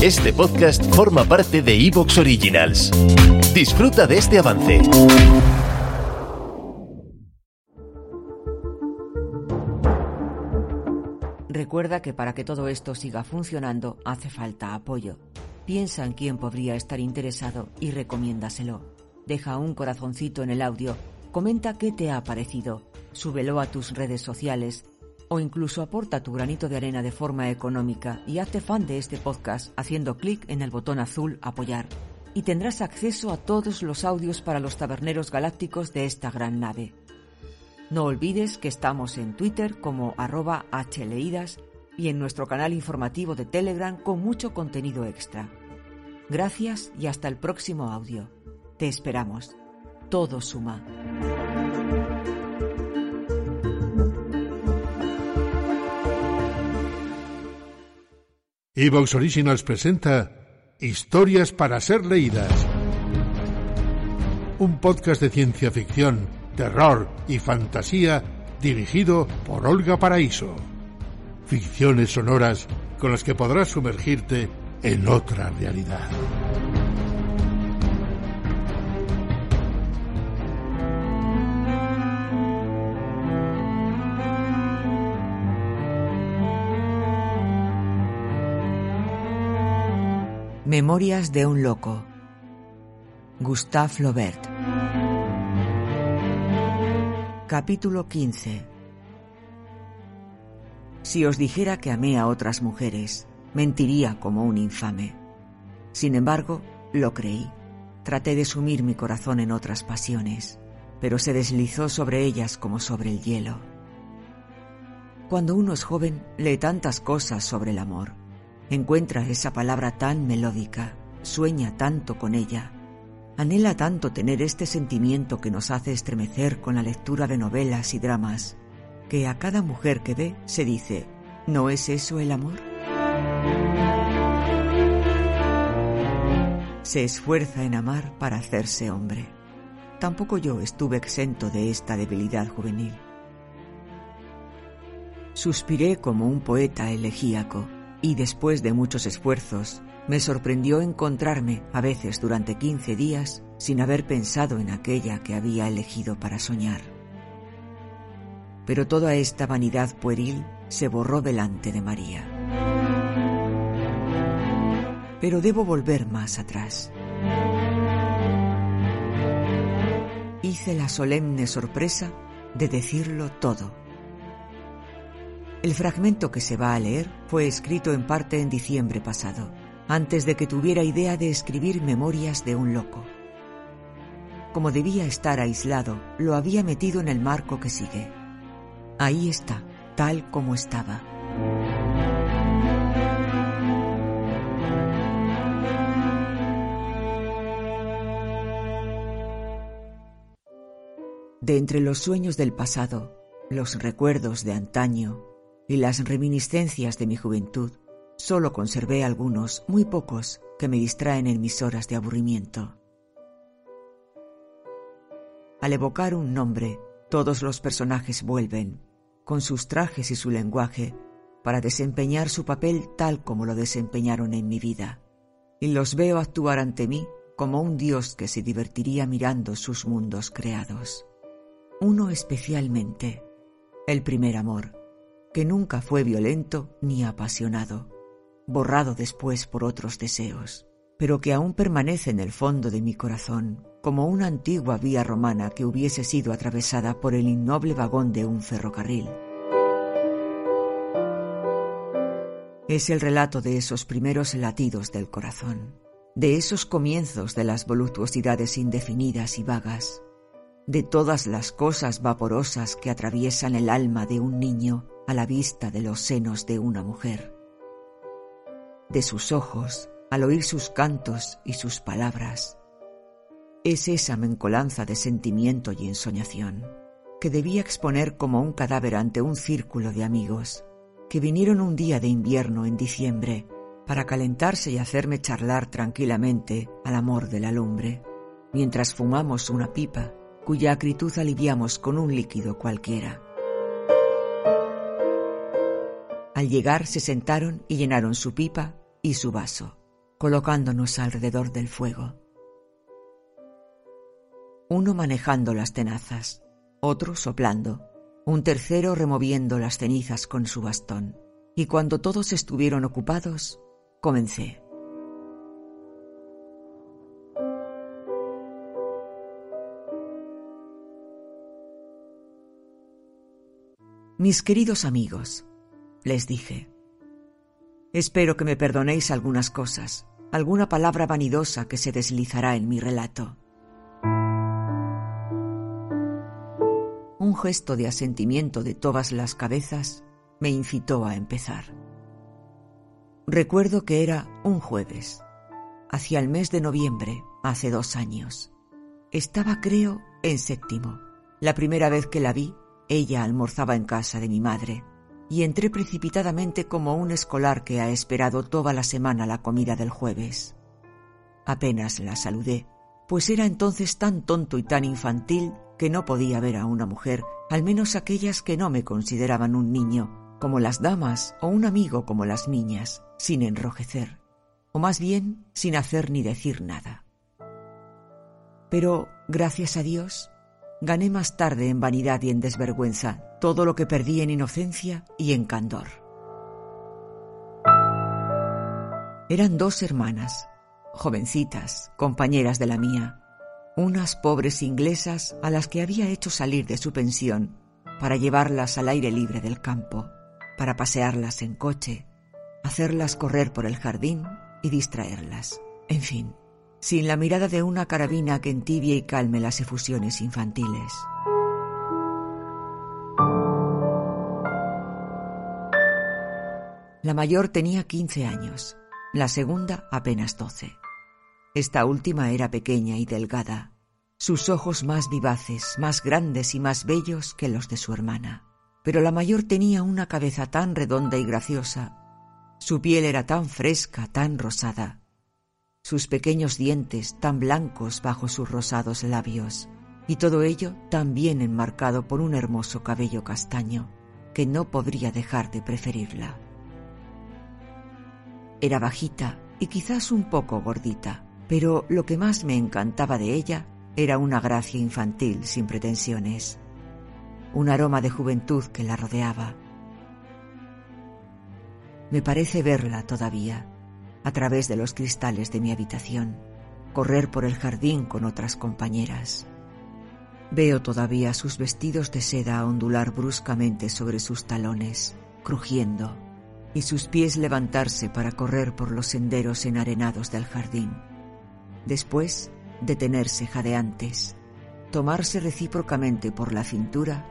Este podcast forma parte de Evox Originals. Disfruta de este avance. Recuerda que para que todo esto siga funcionando hace falta apoyo. Piensa en quién podría estar interesado y recomiéndaselo. Deja un corazoncito en el audio, comenta qué te ha parecido, súbelo a tus redes sociales o incluso aporta tu granito de arena de forma económica y hazte fan de este podcast haciendo clic en el botón azul Apoyar. Y tendrás acceso a todos los audios para los taberneros galácticos de esta gran nave. No olvides que estamos en Twitter como arroba hleidas y en nuestro canal informativo de Telegram con mucho contenido extra. Gracias y hasta el próximo audio. Te esperamos. Todo suma. Evox Originals presenta Historias para ser leídas. Un podcast de ciencia ficción, terror y fantasía dirigido por Olga Paraíso. Ficciones sonoras con las que podrás sumergirte en otra realidad. Memorias de un loco. Gustave Flaubert. Capítulo 15. Si os dijera que amé a otras mujeres, mentiría como un infame. Sin embargo, lo creí. Traté de sumir mi corazón en otras pasiones, pero se deslizó sobre ellas como sobre el hielo. Cuando uno es joven, lee tantas cosas sobre el amor Encuentra esa palabra tan melódica, sueña tanto con ella, anhela tanto tener este sentimiento que nos hace estremecer con la lectura de novelas y dramas, que a cada mujer que ve se dice, ¿no es eso el amor? Se esfuerza en amar para hacerse hombre. Tampoco yo estuve exento de esta debilidad juvenil. Suspiré como un poeta elegíaco y después de muchos esfuerzos, me sorprendió encontrarme, a veces durante 15 días, sin haber pensado en aquella que había elegido para soñar. Pero toda esta vanidad pueril se borró delante de María. Pero debo volver más atrás. Hice la solemne sorpresa de decirlo todo el fragmento que se va a leer fue escrito en parte en diciembre pasado, antes de que tuviera idea de escribir Memorias de un loco. Como debía estar aislado, lo había metido en el marco que sigue. Ahí está, tal como estaba. De entre los sueños del pasado, los recuerdos de antaño, y las reminiscencias de mi juventud, solo conservé algunos, muy pocos, que me distraen en mis horas de aburrimiento. Al evocar un nombre, todos los personajes vuelven, con sus trajes y su lenguaje, para desempeñar su papel tal como lo desempeñaron en mi vida, y los veo actuar ante mí como un dios que se divertiría mirando sus mundos creados. Uno especialmente, el primer amor, que nunca fue violento ni apasionado, borrado después por otros deseos, pero que aún permanece en el fondo de mi corazón como una antigua vía romana que hubiese sido atravesada por el innoble vagón de un ferrocarril. Es el relato de esos primeros latidos del corazón, de esos comienzos de las voluptuosidades indefinidas y vagas, de todas las cosas vaporosas que atraviesan el alma de un niño a la vista de los senos de una mujer. De sus ojos, al oír sus cantos y sus palabras. Es esa mencolanza de sentimiento y ensoñación que debía exponer como un cadáver ante un círculo de amigos que vinieron un día de invierno en diciembre para calentarse y hacerme charlar tranquilamente al amor de la lumbre, mientras fumamos una pipa cuya acritud aliviamos con un líquido cualquiera. Al llegar se sentaron y llenaron su pipa y su vaso, colocándonos alrededor del fuego. Uno manejando las tenazas, otro soplando, un tercero removiendo las cenizas con su bastón. Y cuando todos estuvieron ocupados, comencé. Mis queridos amigos, les dije, espero que me perdonéis algunas cosas, alguna palabra vanidosa que se deslizará en mi relato. Un gesto de asentimiento de todas las cabezas me incitó a empezar. Recuerdo que era un jueves, hacia el mes de noviembre, hace dos años. Estaba, creo, en séptimo. La primera vez que la vi ella almorzaba en casa de mi madre y entré precipitadamente como un escolar que ha esperado toda la semana la comida del jueves. Apenas la saludé, pues era entonces tan tonto y tan infantil que no podía ver a una mujer, al menos aquellas que no me consideraban un niño, como las damas o un amigo como las niñas, sin enrojecer, o más bien sin hacer ni decir nada. Pero, gracias a Dios, gané más tarde en vanidad y en desvergüenza todo lo que perdí en inocencia y en candor. Eran dos hermanas, jovencitas, compañeras de la mía, unas pobres inglesas a las que había hecho salir de su pensión para llevarlas al aire libre del campo, para pasearlas en coche, hacerlas correr por el jardín y distraerlas. En fin, sin la mirada de una carabina que entibie y calme las efusiones infantiles. La mayor tenía 15 años, la segunda apenas 12. Esta última era pequeña y delgada, sus ojos más vivaces, más grandes y más bellos que los de su hermana. Pero la mayor tenía una cabeza tan redonda y graciosa, su piel era tan fresca, tan rosada, sus pequeños dientes tan blancos bajo sus rosados labios, y todo ello tan bien enmarcado por un hermoso cabello castaño, que no podría dejar de preferirla. Era bajita y quizás un poco gordita, pero lo que más me encantaba de ella era una gracia infantil sin pretensiones, un aroma de juventud que la rodeaba. Me parece verla todavía a través de los cristales de mi habitación, correr por el jardín con otras compañeras. Veo todavía sus vestidos de seda ondular bruscamente sobre sus talones, crujiendo, y sus pies levantarse para correr por los senderos enarenados del jardín. Después, detenerse jadeantes, tomarse recíprocamente por la cintura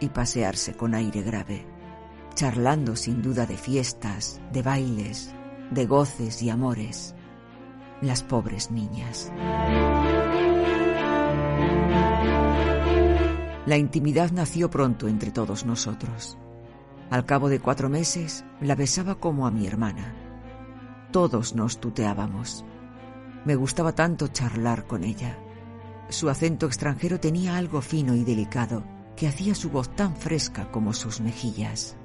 y pasearse con aire grave, charlando sin duda de fiestas, de bailes, de goces y amores, las pobres niñas. La intimidad nació pronto entre todos nosotros. Al cabo de cuatro meses la besaba como a mi hermana. Todos nos tuteábamos. Me gustaba tanto charlar con ella. Su acento extranjero tenía algo fino y delicado que hacía su voz tan fresca como sus mejillas.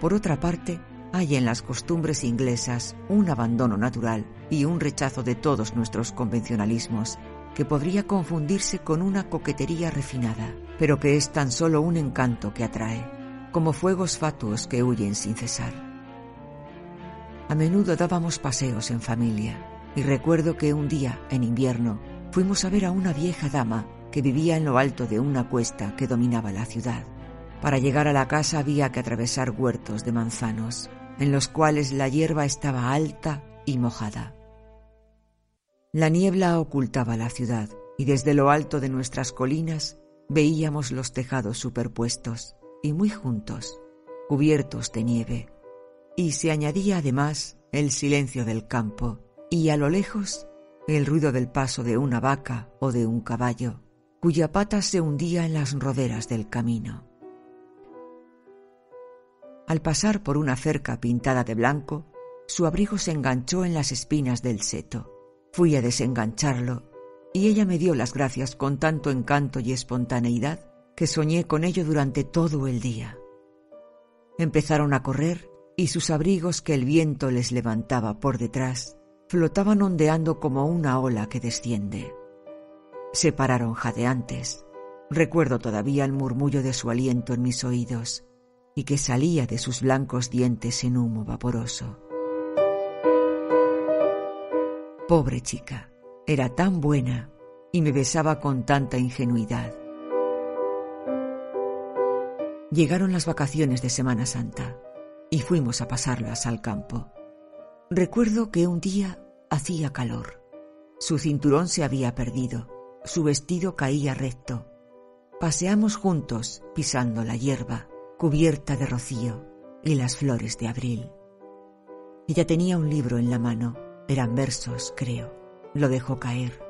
Por otra parte, hay en las costumbres inglesas un abandono natural y un rechazo de todos nuestros convencionalismos que podría confundirse con una coquetería refinada, pero que es tan solo un encanto que atrae, como fuegos fatuos que huyen sin cesar. A menudo dábamos paseos en familia, y recuerdo que un día, en invierno, fuimos a ver a una vieja dama que vivía en lo alto de una cuesta que dominaba la ciudad. Para llegar a la casa había que atravesar huertos de manzanos, en los cuales la hierba estaba alta y mojada. La niebla ocultaba la ciudad y desde lo alto de nuestras colinas veíamos los tejados superpuestos y muy juntos, cubiertos de nieve, y se añadía además el silencio del campo y a lo lejos el ruido del paso de una vaca o de un caballo, cuya pata se hundía en las roderas del camino. Al pasar por una cerca pintada de blanco, su abrigo se enganchó en las espinas del seto. Fui a desengancharlo y ella me dio las gracias con tanto encanto y espontaneidad que soñé con ello durante todo el día. Empezaron a correr y sus abrigos que el viento les levantaba por detrás flotaban ondeando como una ola que desciende. Se pararon jadeantes. Recuerdo todavía el murmullo de su aliento en mis oídos y que salía de sus blancos dientes en humo vaporoso. Pobre chica, era tan buena y me besaba con tanta ingenuidad. Llegaron las vacaciones de Semana Santa y fuimos a pasarlas al campo. Recuerdo que un día hacía calor. Su cinturón se había perdido, su vestido caía recto. Paseamos juntos, pisando la hierba, cubierta de rocío y las flores de abril. Ella tenía un libro en la mano, eran versos, creo. Lo dejó caer.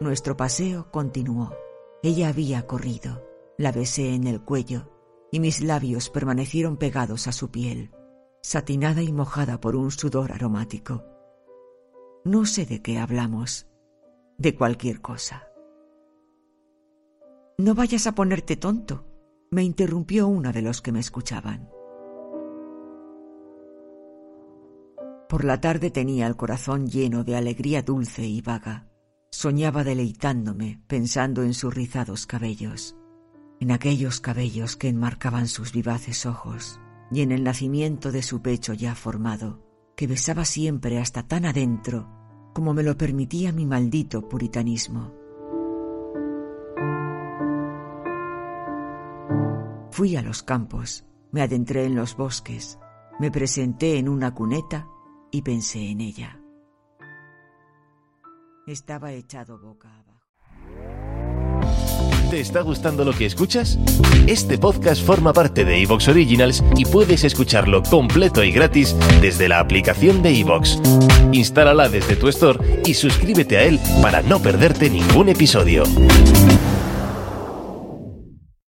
Nuestro paseo continuó. Ella había corrido, la besé en el cuello y mis labios permanecieron pegados a su piel, satinada y mojada por un sudor aromático. No sé de qué hablamos, de cualquier cosa. No vayas a ponerte tonto, me interrumpió uno de los que me escuchaban. Por la tarde tenía el corazón lleno de alegría dulce y vaga. Soñaba deleitándome pensando en sus rizados cabellos en aquellos cabellos que enmarcaban sus vivaces ojos y en el nacimiento de su pecho ya formado, que besaba siempre hasta tan adentro como me lo permitía mi maldito puritanismo. Fui a los campos, me adentré en los bosques, me presenté en una cuneta y pensé en ella. Estaba echado boca abajo. ¿Te está gustando lo que escuchas? Este podcast forma parte de Evox Originals y puedes escucharlo completo y gratis desde la aplicación de Evox. Instálala desde tu store y suscríbete a él para no perderte ningún episodio.